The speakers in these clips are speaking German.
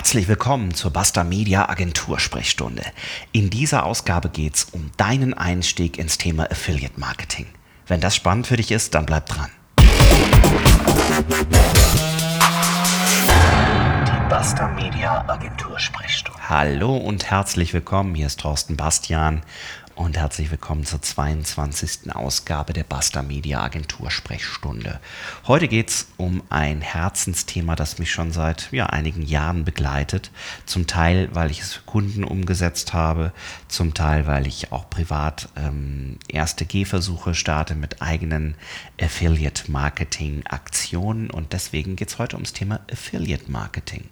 Herzlich willkommen zur Basta Media Agentur Sprechstunde. In dieser Ausgabe geht es um deinen Einstieg ins Thema Affiliate Marketing. Wenn das spannend für dich ist, dann bleib dran. Die Basta Media Agentur Sprechstunde. Hallo und herzlich willkommen. Hier ist Thorsten Bastian und herzlich willkommen zur 22. Ausgabe der Basta Media Agentur Sprechstunde. Heute geht es um ein Herzensthema, das mich schon seit ja, einigen Jahren begleitet. Zum Teil, weil ich es für Kunden umgesetzt habe, zum Teil, weil ich auch privat ähm, erste Gehversuche starte mit eigenen Affiliate-Marketing-Aktionen. Und deswegen geht es heute ums Thema Affiliate-Marketing.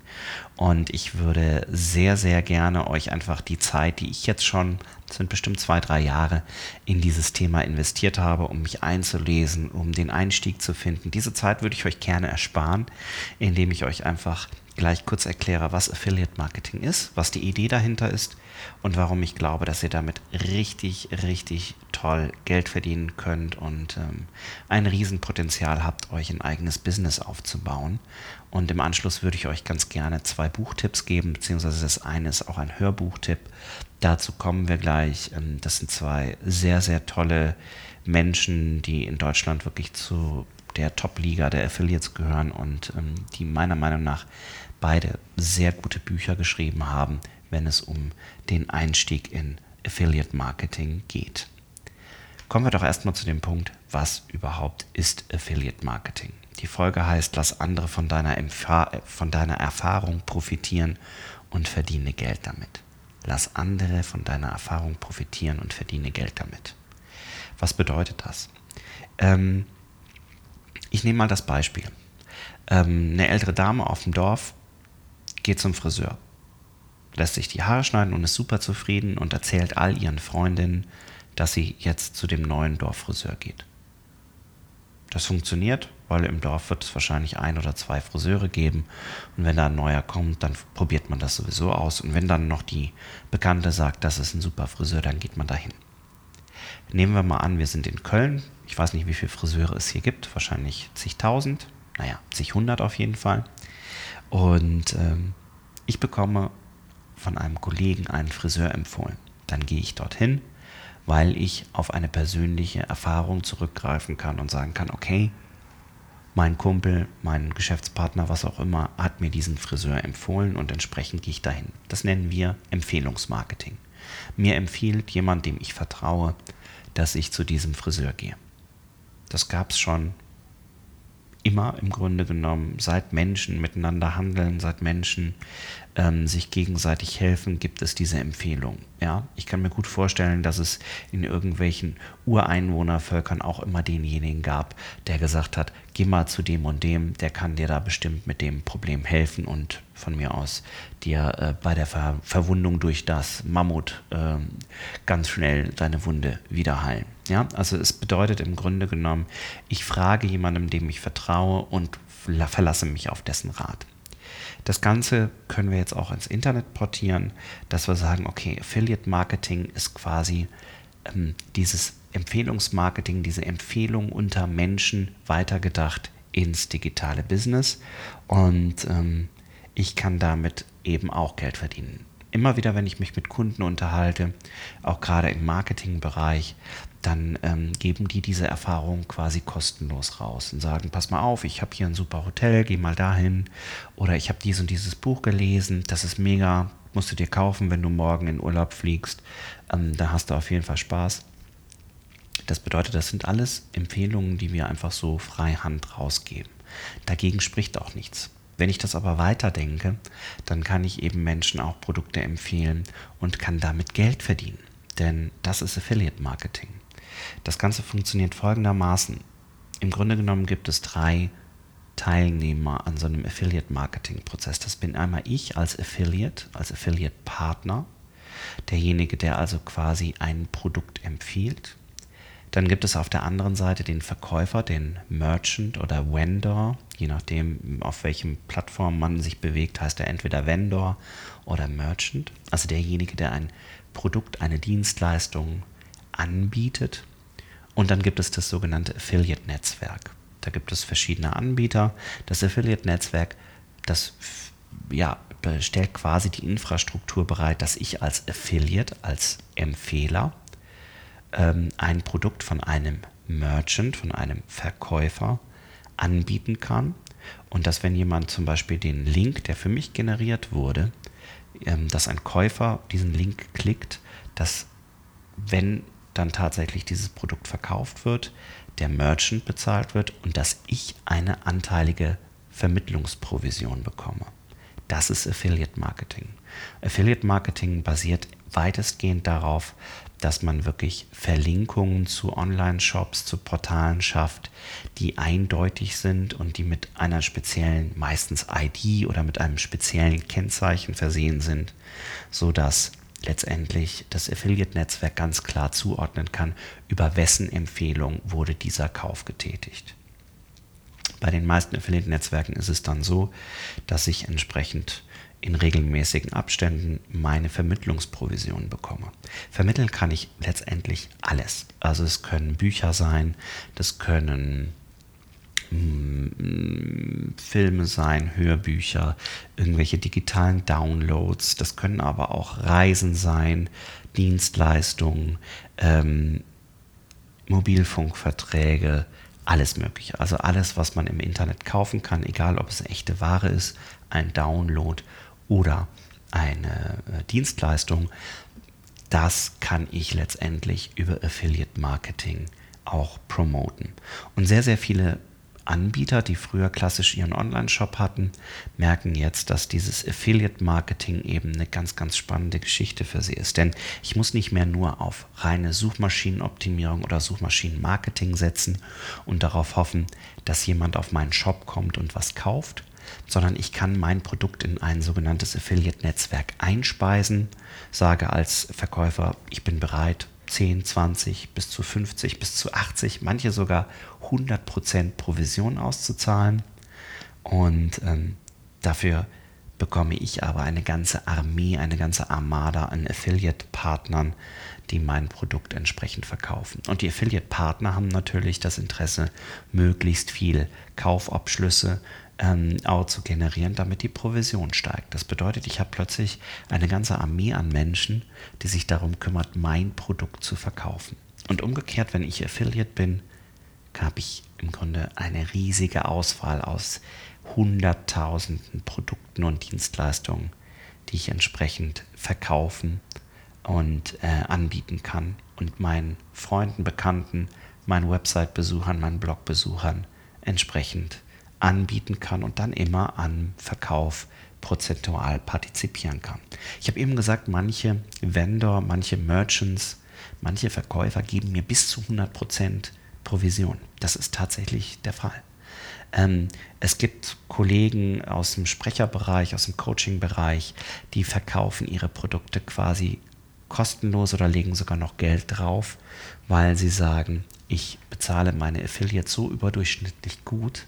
Und ich würde sehr, sehr gerne euch einfach die Zeit, die ich jetzt schon, sind bestimmt zwei, drei Jahre, in dieses Thema investiert habe, um mich einzulesen, um den Einstieg zu finden. Diese Zeit würde ich euch gerne ersparen, indem ich euch einfach gleich kurz erkläre, was Affiliate Marketing ist, was die Idee dahinter ist und warum ich glaube, dass ihr damit richtig, richtig toll Geld verdienen könnt und ähm, ein Riesenpotenzial habt, euch ein eigenes Business aufzubauen. Und im Anschluss würde ich euch ganz gerne zwei Buchtipps geben, beziehungsweise das eine ist auch ein Hörbuchtipp. Dazu kommen wir gleich. Ähm, das sind zwei sehr, sehr tolle Menschen, die in Deutschland wirklich zu der Top-Liga der Affiliates gehören und ähm, die meiner Meinung nach beide sehr gute Bücher geschrieben haben, wenn es um den Einstieg in Affiliate Marketing geht. Kommen wir doch erstmal zu dem Punkt, was überhaupt ist Affiliate Marketing? Die Folge heißt, lass andere von deiner, von deiner Erfahrung profitieren und verdiene Geld damit. Lass andere von deiner Erfahrung profitieren und verdiene Geld damit. Was bedeutet das? Ähm, ich nehme mal das Beispiel. Ähm, eine ältere Dame auf dem Dorf geht zum Friseur, lässt sich die Haare schneiden und ist super zufrieden und erzählt all ihren Freundinnen, dass sie jetzt zu dem neuen Dorffriseur geht. Das funktioniert, weil im Dorf wird es wahrscheinlich ein oder zwei Friseure geben und wenn da ein neuer kommt, dann probiert man das sowieso aus und wenn dann noch die Bekannte sagt, das ist ein super Friseur, dann geht man dahin. Nehmen wir mal an, wir sind in Köln. Ich weiß nicht, wie viele Friseure es hier gibt, wahrscheinlich zigtausend, naja, zighundert auf jeden Fall. Und ähm, ich bekomme von einem Kollegen einen Friseur empfohlen. Dann gehe ich dorthin, weil ich auf eine persönliche Erfahrung zurückgreifen kann und sagen kann, okay, mein Kumpel, mein Geschäftspartner, was auch immer, hat mir diesen Friseur empfohlen und entsprechend gehe ich dahin. Das nennen wir Empfehlungsmarketing. Mir empfiehlt jemand, dem ich vertraue, dass ich zu diesem Friseur gehe. Das gab es schon immer im Grunde genommen, seit Menschen miteinander handeln, seit Menschen ähm, sich gegenseitig helfen, gibt es diese Empfehlung. Ja, ich kann mir gut vorstellen, dass es in irgendwelchen Ureinwohnervölkern auch immer denjenigen gab, der gesagt hat, geh mal zu dem und dem, der kann dir da bestimmt mit dem Problem helfen und von mir aus dir äh, bei der Ver Verwundung durch das Mammut äh, ganz schnell deine Wunde wieder heilen. Ja, also es bedeutet im Grunde genommen, ich frage jemandem, dem ich vertraue und verlasse mich auf dessen Rat. Das Ganze können wir jetzt auch ins Internet portieren, dass wir sagen, okay, Affiliate Marketing ist quasi ähm, dieses Empfehlungsmarketing, diese Empfehlung unter Menschen weitergedacht ins digitale Business und ähm, ich kann damit eben auch Geld verdienen. Immer wieder, wenn ich mich mit Kunden unterhalte, auch gerade im Marketingbereich, dann ähm, geben die diese Erfahrung quasi kostenlos raus und sagen, pass mal auf, ich habe hier ein super Hotel, geh mal dahin oder ich habe dies und dieses Buch gelesen, das ist mega, musst du dir kaufen, wenn du morgen in Urlaub fliegst, ähm, da hast du auf jeden Fall Spaß. Das bedeutet, das sind alles Empfehlungen, die wir einfach so frei Hand rausgeben. Dagegen spricht auch nichts. Wenn ich das aber weiterdenke, dann kann ich eben Menschen auch Produkte empfehlen und kann damit Geld verdienen. Denn das ist Affiliate Marketing. Das Ganze funktioniert folgendermaßen. Im Grunde genommen gibt es drei Teilnehmer an so einem Affiliate-Marketing-Prozess. Das bin einmal ich als Affiliate, als Affiliate-Partner, derjenige, der also quasi ein Produkt empfiehlt. Dann gibt es auf der anderen Seite den Verkäufer, den Merchant oder Vendor. Je nachdem, auf welchem Plattform man sich bewegt, heißt er entweder Vendor oder Merchant. Also derjenige, der ein Produkt, eine Dienstleistung anbietet. Und dann gibt es das sogenannte Affiliate-Netzwerk. Da gibt es verschiedene Anbieter. Das Affiliate-Netzwerk, das ja, stellt quasi die Infrastruktur bereit, dass ich als Affiliate, als Empfehler ähm, ein Produkt von einem Merchant, von einem Verkäufer anbieten kann. Und dass wenn jemand zum Beispiel den Link, der für mich generiert wurde, ähm, dass ein Käufer diesen Link klickt, dass wenn dann tatsächlich dieses Produkt verkauft wird, der Merchant bezahlt wird und dass ich eine anteilige Vermittlungsprovision bekomme. Das ist Affiliate Marketing. Affiliate Marketing basiert weitestgehend darauf, dass man wirklich Verlinkungen zu Online-Shops, zu Portalen schafft, die eindeutig sind und die mit einer speziellen, meistens ID oder mit einem speziellen Kennzeichen versehen sind, sodass letztendlich das Affiliate-Netzwerk ganz klar zuordnen kann, über wessen Empfehlung wurde dieser Kauf getätigt. Bei den meisten Affiliate-Netzwerken ist es dann so, dass ich entsprechend in regelmäßigen Abständen meine Vermittlungsprovision bekomme. Vermitteln kann ich letztendlich alles. Also es können Bücher sein, das können mm, Filme sein, Hörbücher, irgendwelche digitalen Downloads, das können aber auch Reisen sein, Dienstleistungen, ähm, Mobilfunkverträge, alles Mögliche. Also alles, was man im Internet kaufen kann, egal ob es echte Ware ist, ein Download oder eine äh, Dienstleistung, das kann ich letztendlich über Affiliate Marketing auch promoten. Und sehr, sehr viele Anbieter, die früher klassisch ihren Online-Shop hatten, merken jetzt, dass dieses Affiliate-Marketing eben eine ganz, ganz spannende Geschichte für sie ist. Denn ich muss nicht mehr nur auf reine Suchmaschinenoptimierung oder Suchmaschinenmarketing setzen und darauf hoffen, dass jemand auf meinen Shop kommt und was kauft, sondern ich kann mein Produkt in ein sogenanntes Affiliate-Netzwerk einspeisen, sage als Verkäufer, ich bin bereit, 10, 20 bis zu 50 bis zu 80, manche sogar 100% Provision auszuzahlen. Und ähm, dafür bekomme ich aber eine ganze Armee, eine ganze Armada an Affiliate-Partnern, die mein Produkt entsprechend verkaufen. Und die Affiliate-Partner haben natürlich das Interesse, möglichst viel Kaufabschlüsse ähm, auch zu generieren, damit die Provision steigt. Das bedeutet, ich habe plötzlich eine ganze Armee an Menschen, die sich darum kümmert, mein Produkt zu verkaufen. Und umgekehrt, wenn ich Affiliate bin, habe ich im Grunde eine riesige Auswahl aus hunderttausenden Produkten und Dienstleistungen, die ich entsprechend verkaufen und äh, anbieten kann und meinen Freunden, Bekannten, meinen Website-Besuchern, meinen Blog-Besuchern entsprechend anbieten kann und dann immer am Verkauf prozentual partizipieren kann. Ich habe eben gesagt, manche Vendor, manche Merchants, manche Verkäufer geben mir bis zu 100% Provision. Das ist tatsächlich der Fall. Ähm, es gibt Kollegen aus dem Sprecherbereich, aus dem Coaching-Bereich, die verkaufen ihre Produkte quasi kostenlos oder legen sogar noch Geld drauf, weil sie sagen, ich bezahle meine Affiliates so überdurchschnittlich gut,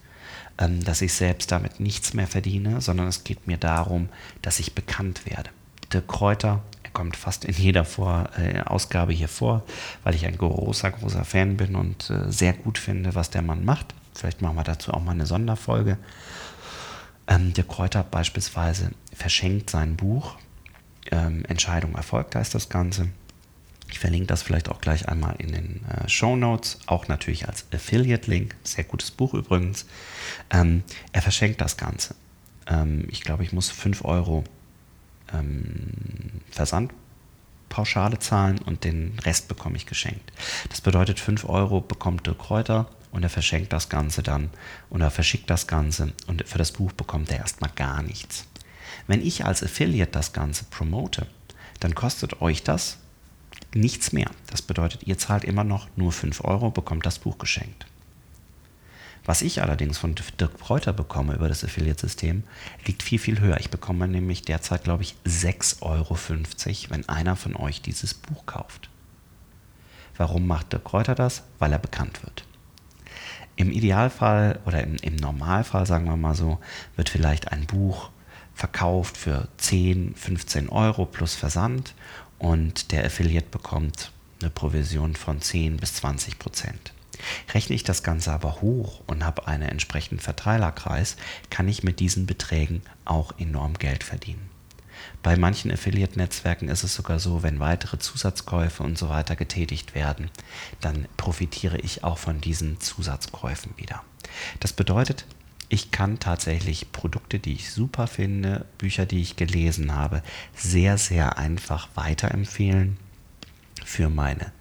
dass ich selbst damit nichts mehr verdiene, sondern es geht mir darum, dass ich bekannt werde. Der Kräuter, er kommt fast in jeder vor, äh, Ausgabe hier vor, weil ich ein großer, großer Fan bin und äh, sehr gut finde, was der Mann macht. Vielleicht machen wir dazu auch mal eine Sonderfolge. Ähm, der Kräuter beispielsweise verschenkt sein Buch. Ähm, Entscheidung erfolgt heißt das Ganze. Ich verlinke das vielleicht auch gleich einmal in den äh, Show Notes, auch natürlich als Affiliate-Link. Sehr gutes Buch übrigens. Ähm, er verschenkt das Ganze. Ähm, ich glaube, ich muss 5 Euro ähm, Versandpauschale zahlen und den Rest bekomme ich geschenkt. Das bedeutet, 5 Euro bekommt der Kräuter und er verschenkt das Ganze dann und er verschickt das Ganze und für das Buch bekommt er erstmal gar nichts. Wenn ich als Affiliate das Ganze promote, dann kostet euch das nichts mehr. Das bedeutet, ihr zahlt immer noch nur 5 Euro, bekommt das Buch geschenkt. Was ich allerdings von Dirk Preuter bekomme über das Affiliate-System, liegt viel, viel höher. Ich bekomme nämlich derzeit, glaube ich, 6,50 Euro, wenn einer von euch dieses Buch kauft. Warum macht Dirk Kräuter das? Weil er bekannt wird. Im Idealfall oder im, im Normalfall, sagen wir mal so, wird vielleicht ein Buch verkauft für 10, 15 Euro plus Versand und der Affiliate bekommt eine Provision von 10 bis 20 Prozent. Rechne ich das Ganze aber hoch und habe einen entsprechenden Verteilerkreis, kann ich mit diesen Beträgen auch enorm Geld verdienen. Bei manchen Affiliate-Netzwerken ist es sogar so, wenn weitere Zusatzkäufe und so weiter getätigt werden, dann profitiere ich auch von diesen Zusatzkäufen wieder. Das bedeutet, ich kann tatsächlich Produkte, die ich super finde, Bücher, die ich gelesen habe, sehr, sehr einfach weiterempfehlen. Für meine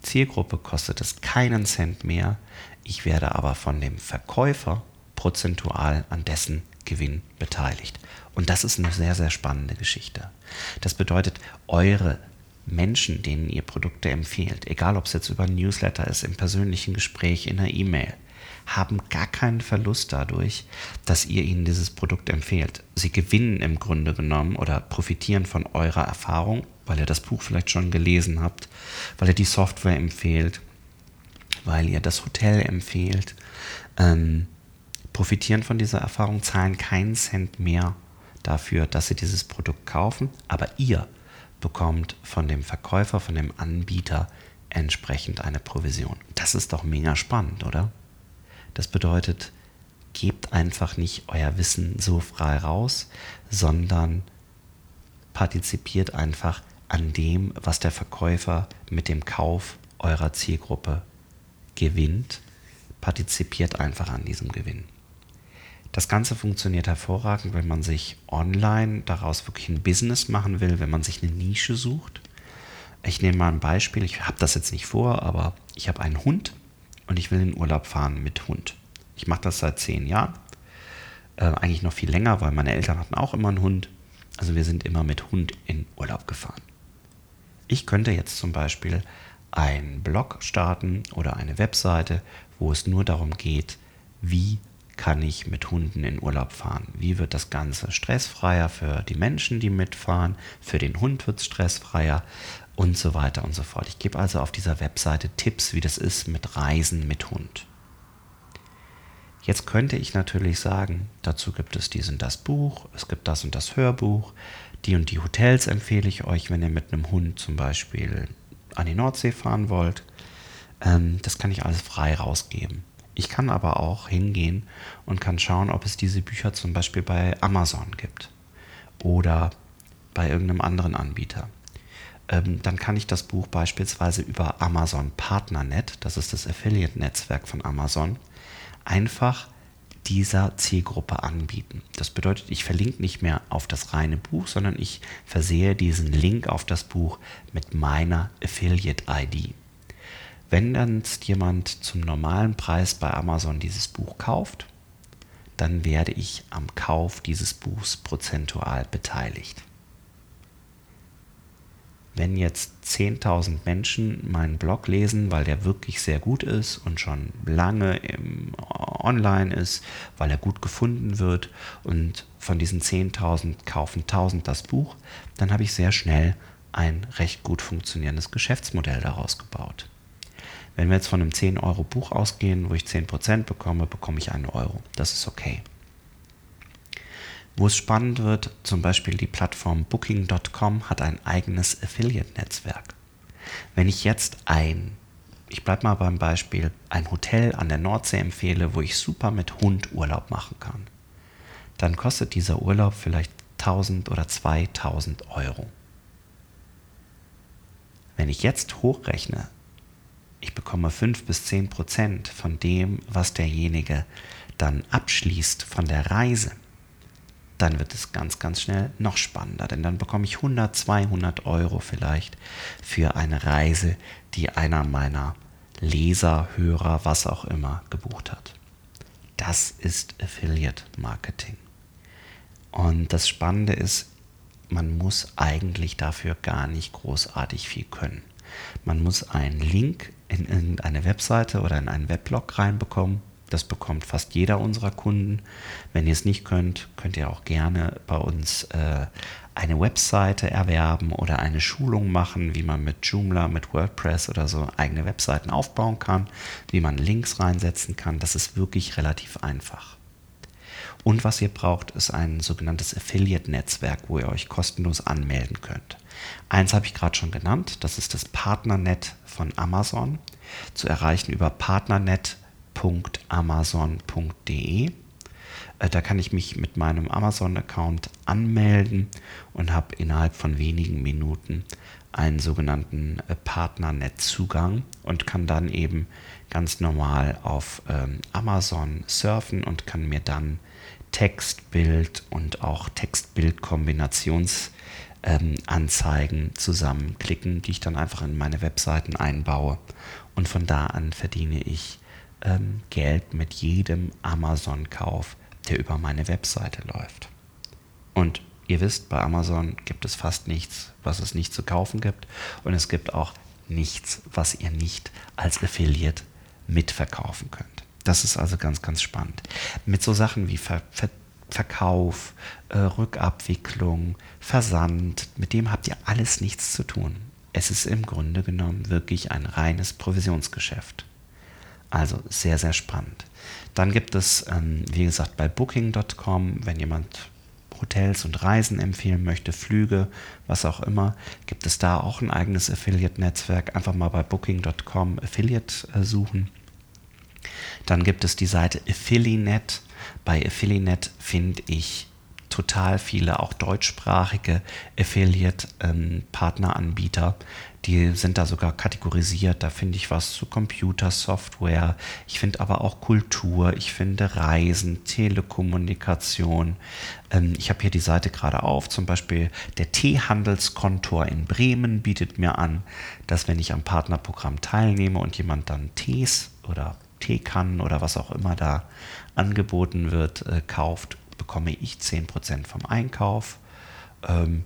Zielgruppe kostet es keinen Cent mehr. Ich werde aber von dem Verkäufer prozentual an dessen Gewinn beteiligt. Und das ist eine sehr, sehr spannende Geschichte. Das bedeutet, eure Menschen, denen ihr Produkte empfehlt, egal ob es jetzt über ein Newsletter ist, im persönlichen Gespräch, in einer E-Mail, haben gar keinen Verlust dadurch, dass ihr ihnen dieses Produkt empfehlt. Sie gewinnen im Grunde genommen oder profitieren von eurer Erfahrung, weil ihr das Buch vielleicht schon gelesen habt, weil ihr die Software empfehlt, weil ihr das Hotel empfehlt, ähm, profitieren von dieser Erfahrung, zahlen keinen Cent mehr dafür, dass sie dieses Produkt kaufen, aber ihr bekommt von dem Verkäufer, von dem Anbieter entsprechend eine Provision. Das ist doch mega spannend, oder? Das bedeutet, gebt einfach nicht euer Wissen so frei raus, sondern partizipiert einfach an dem, was der Verkäufer mit dem Kauf eurer Zielgruppe gewinnt. Partizipiert einfach an diesem Gewinn. Das Ganze funktioniert hervorragend, wenn man sich online daraus wirklich ein Business machen will, wenn man sich eine Nische sucht. Ich nehme mal ein Beispiel, ich habe das jetzt nicht vor, aber ich habe einen Hund und ich will in Urlaub fahren mit Hund. Ich mache das seit zehn Jahren. Äh, eigentlich noch viel länger, weil meine Eltern hatten auch immer einen Hund. Also wir sind immer mit Hund in Urlaub gefahren. Ich könnte jetzt zum Beispiel einen Blog starten oder eine Webseite, wo es nur darum geht, wie kann ich mit Hunden in Urlaub fahren? Wie wird das Ganze stressfreier für die Menschen, die mitfahren? Für den Hund wird es stressfreier und so weiter und so fort. Ich gebe also auf dieser Webseite Tipps, wie das ist mit Reisen mit Hund. Jetzt könnte ich natürlich sagen, dazu gibt es dies und das Buch, es gibt das und das Hörbuch, die und die Hotels empfehle ich euch, wenn ihr mit einem Hund zum Beispiel an die Nordsee fahren wollt. Ähm, das kann ich alles frei rausgeben. Ich kann aber auch hingehen und kann schauen, ob es diese Bücher zum Beispiel bei Amazon gibt oder bei irgendeinem anderen Anbieter ähm, dann kann ich das Buch beispielsweise über Amazon Partnernet, das ist das Affiliate-Netzwerk von Amazon, einfach dieser Zielgruppe anbieten. Das bedeutet, ich verlinke nicht mehr auf das reine Buch, sondern ich versehe diesen Link auf das Buch mit meiner Affiliate-ID. Wenn dann jemand zum normalen Preis bei Amazon dieses Buch kauft, dann werde ich am Kauf dieses Buchs prozentual beteiligt. Wenn jetzt 10.000 Menschen meinen Blog lesen, weil der wirklich sehr gut ist und schon lange im, online ist, weil er gut gefunden wird und von diesen 10.000 kaufen 1.000 das Buch, dann habe ich sehr schnell ein recht gut funktionierendes Geschäftsmodell daraus gebaut. Wenn wir jetzt von einem 10 Euro Buch ausgehen, wo ich 10% bekomme, bekomme ich einen Euro. Das ist okay. Wo es spannend wird, zum Beispiel die Plattform Booking.com hat ein eigenes Affiliate-Netzwerk. Wenn ich jetzt ein, ich bleibe mal beim Beispiel, ein Hotel an der Nordsee empfehle, wo ich super mit Hund Urlaub machen kann, dann kostet dieser Urlaub vielleicht 1000 oder 2000 Euro. Wenn ich jetzt hochrechne, ich bekomme 5 bis 10 Prozent von dem, was derjenige dann abschließt von der Reise, dann wird es ganz, ganz schnell noch spannender, denn dann bekomme ich 100, 200 Euro vielleicht für eine Reise, die einer meiner Leser, Hörer, was auch immer gebucht hat. Das ist Affiliate Marketing. Und das Spannende ist, man muss eigentlich dafür gar nicht großartig viel können. Man muss einen Link in irgendeine Webseite oder in einen Weblog reinbekommen das bekommt fast jeder unserer Kunden. Wenn ihr es nicht könnt, könnt ihr auch gerne bei uns äh, eine Webseite erwerben oder eine Schulung machen, wie man mit Joomla, mit WordPress oder so eigene Webseiten aufbauen kann, wie man Links reinsetzen kann. Das ist wirklich relativ einfach. Und was ihr braucht, ist ein sogenanntes Affiliate-Netzwerk, wo ihr euch kostenlos anmelden könnt. Eins habe ich gerade schon genannt, das ist das Partnernet von Amazon, zu erreichen über partnernet.amazon.de. Äh, da kann ich mich mit meinem Amazon-Account anmelden und habe innerhalb von wenigen Minuten einen sogenannten äh, Partnernet-Zugang und kann dann eben ganz normal auf ähm, Amazon surfen und kann mir dann Text, Bild und auch Text-Bild-Kombinationsanzeigen ähm, zusammenklicken, die ich dann einfach in meine Webseiten einbaue. Und von da an verdiene ich ähm, Geld mit jedem Amazon-Kauf, der über meine Webseite läuft. Und ihr wisst, bei Amazon gibt es fast nichts, was es nicht zu kaufen gibt. Und es gibt auch nichts, was ihr nicht als Affiliate mitverkaufen könnt. Das ist also ganz, ganz spannend. Mit so Sachen wie Ver Ver Verkauf, äh, Rückabwicklung, Versand, mit dem habt ihr alles nichts zu tun. Es ist im Grunde genommen wirklich ein reines Provisionsgeschäft. Also sehr, sehr spannend. Dann gibt es, ähm, wie gesagt, bei Booking.com, wenn jemand Hotels und Reisen empfehlen möchte, Flüge, was auch immer, gibt es da auch ein eigenes Affiliate-Netzwerk. Einfach mal bei Booking.com Affiliate äh, suchen. Dann gibt es die Seite Affilinet. Bei Affilinet finde ich total viele, auch deutschsprachige Affiliate-Partneranbieter. Ähm, die sind da sogar kategorisiert. Da finde ich was zu Computersoftware. Ich finde aber auch Kultur. Ich finde Reisen, Telekommunikation. Ähm, ich habe hier die Seite gerade auf. Zum Beispiel der Teehandelskontor in Bremen bietet mir an, dass wenn ich am Partnerprogramm teilnehme und jemand dann Tees oder Teekannen oder was auch immer da angeboten wird, äh, kauft, bekomme ich 10% vom Einkauf. Ähm,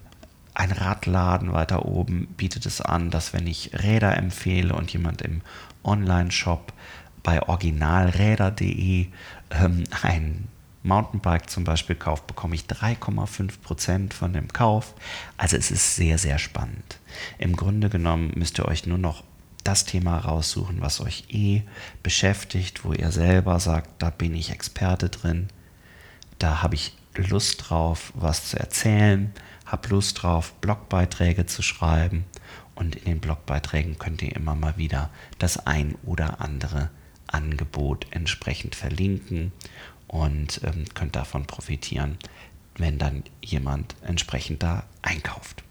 ein Radladen weiter oben bietet es an, dass wenn ich Räder empfehle und jemand im Online-Shop bei originalräder.de ähm, ein Mountainbike zum Beispiel kauft, bekomme ich 3,5% von dem Kauf. Also es ist sehr, sehr spannend. Im Grunde genommen müsst ihr euch nur noch das Thema raussuchen, was euch eh beschäftigt, wo ihr selber sagt, da bin ich Experte drin, da habe ich Lust drauf, was zu erzählen, habe Lust drauf, Blogbeiträge zu schreiben und in den Blogbeiträgen könnt ihr immer mal wieder das ein oder andere Angebot entsprechend verlinken und ähm, könnt davon profitieren, wenn dann jemand entsprechend da einkauft.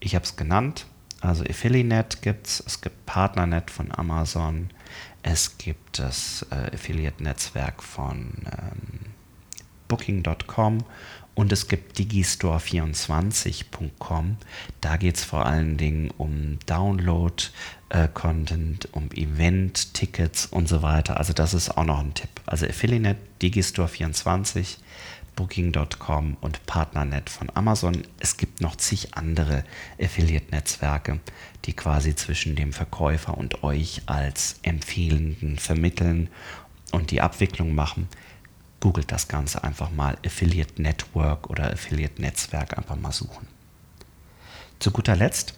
Ich habe es genannt, also Affiliate gibt es, es gibt Partnernet von Amazon, es gibt das äh, Affiliate-Netzwerk von ähm, Booking.com und es gibt digistore24.com. Da geht es vor allen Dingen um Download-Content, äh, um Event-Tickets und so weiter. Also das ist auch noch ein Tipp. Also Affiliate, Digistore24 Booking.com und Partnernet von Amazon. Es gibt noch zig andere Affiliate-Netzwerke, die quasi zwischen dem Verkäufer und euch als Empfehlenden vermitteln und die Abwicklung machen. Googelt das Ganze einfach mal Affiliate Network oder Affiliate Netzwerk einfach mal suchen. Zu guter Letzt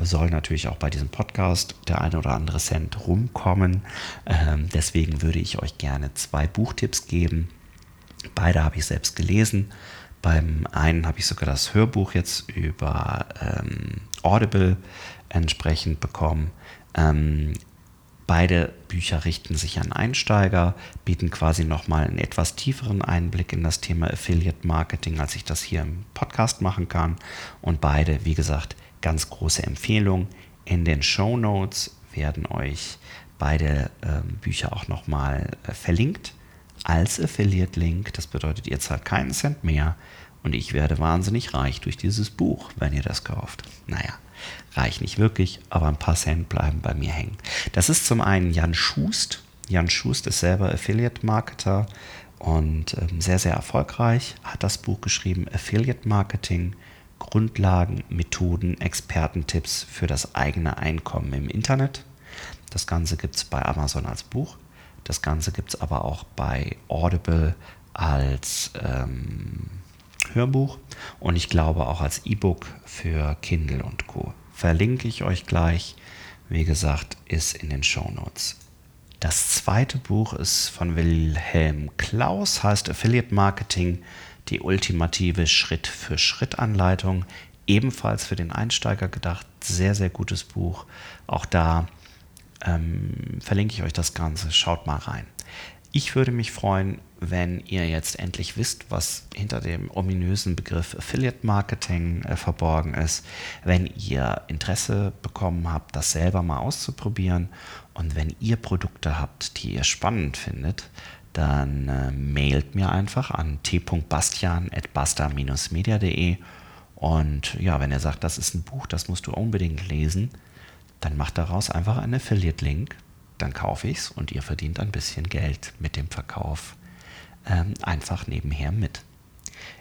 soll natürlich auch bei diesem Podcast der eine oder andere Cent rumkommen. Ähm, deswegen würde ich euch gerne zwei Buchtipps geben Beide habe ich selbst gelesen. Beim einen habe ich sogar das Hörbuch jetzt über ähm, Audible entsprechend bekommen. Ähm, beide Bücher richten sich an Einsteiger, bieten quasi nochmal einen etwas tieferen Einblick in das Thema Affiliate Marketing, als ich das hier im Podcast machen kann. Und beide, wie gesagt, ganz große Empfehlung. In den Show Notes werden euch beide ähm, Bücher auch nochmal äh, verlinkt als Affiliate-Link. Das bedeutet, ihr zahlt keinen Cent mehr und ich werde wahnsinnig reich durch dieses Buch, wenn ihr das kauft. Naja, reich nicht wirklich, aber ein paar Cent bleiben bei mir hängen. Das ist zum einen Jan Schust. Jan Schust ist selber Affiliate-Marketer und ähm, sehr, sehr erfolgreich. Hat das Buch geschrieben, Affiliate Marketing. Grundlagen, Methoden, Expertentipps für das eigene Einkommen im Internet. Das Ganze gibt es bei Amazon als Buch. Das Ganze gibt es aber auch bei Audible als ähm, Hörbuch und ich glaube auch als E-Book für Kindle und Co. Verlinke ich euch gleich. Wie gesagt, ist in den Show Notes. Das zweite Buch ist von Wilhelm Klaus, heißt Affiliate Marketing, die ultimative Schritt-für-Schritt-Anleitung. Ebenfalls für den Einsteiger gedacht. Sehr, sehr gutes Buch. Auch da ähm, verlinke ich euch das Ganze. Schaut mal rein. Ich würde mich freuen, wenn ihr jetzt endlich wisst, was hinter dem ominösen Begriff Affiliate Marketing äh, verborgen ist, wenn ihr Interesse bekommen habt, das selber mal auszuprobieren und wenn ihr Produkte habt, die ihr spannend findet, dann äh, mailt mir einfach an t.bastian.basta-media.de und ja, wenn ihr sagt, das ist ein Buch, das musst du unbedingt lesen, dann macht daraus einfach einen Affiliate-Link dann kaufe ich es und ihr verdient ein bisschen Geld mit dem Verkauf ähm, einfach nebenher mit.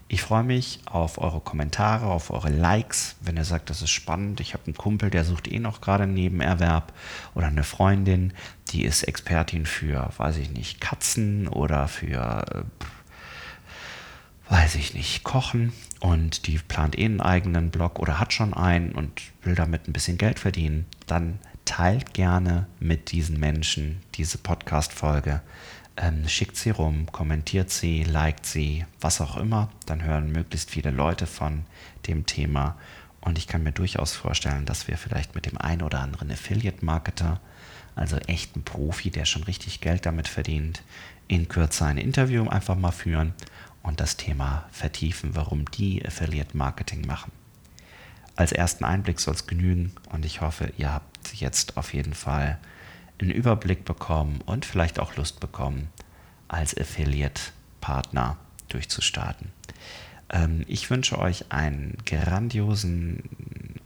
Ich freue mich auf eure Kommentare, auf eure Likes, wenn ihr sagt, das ist spannend. Ich habe einen Kumpel, der sucht eh noch gerade einen Nebenerwerb oder eine Freundin, die ist Expertin für, weiß ich nicht, Katzen oder für, äh, weiß ich nicht, Kochen und die plant eh einen eigenen Blog oder hat schon einen und will damit ein bisschen Geld verdienen. Dann teilt gerne mit diesen Menschen diese Podcast-Folge. Ähm, schickt sie rum, kommentiert sie, liked sie, was auch immer. Dann hören möglichst viele Leute von dem Thema. Und ich kann mir durchaus vorstellen, dass wir vielleicht mit dem einen oder anderen Affiliate-Marketer, also echten Profi, der schon richtig Geld damit verdient, in Kürze ein Interview einfach mal führen und das Thema vertiefen, warum die Affiliate-Marketing machen. Als ersten Einblick soll es genügen und ich hoffe, ihr habt jetzt auf jeden Fall einen Überblick bekommen und vielleicht auch Lust bekommen, als Affiliate-Partner durchzustarten. Ähm, ich wünsche euch einen grandiosen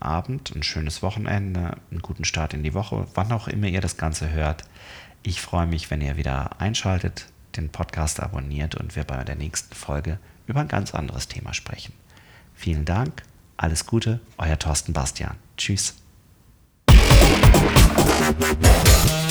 Abend, ein schönes Wochenende, einen guten Start in die Woche, wann auch immer ihr das Ganze hört. Ich freue mich, wenn ihr wieder einschaltet, den Podcast abonniert und wir bei der nächsten Folge über ein ganz anderes Thema sprechen. Vielen Dank, alles Gute, euer Thorsten Bastian. Tschüss. Thank you.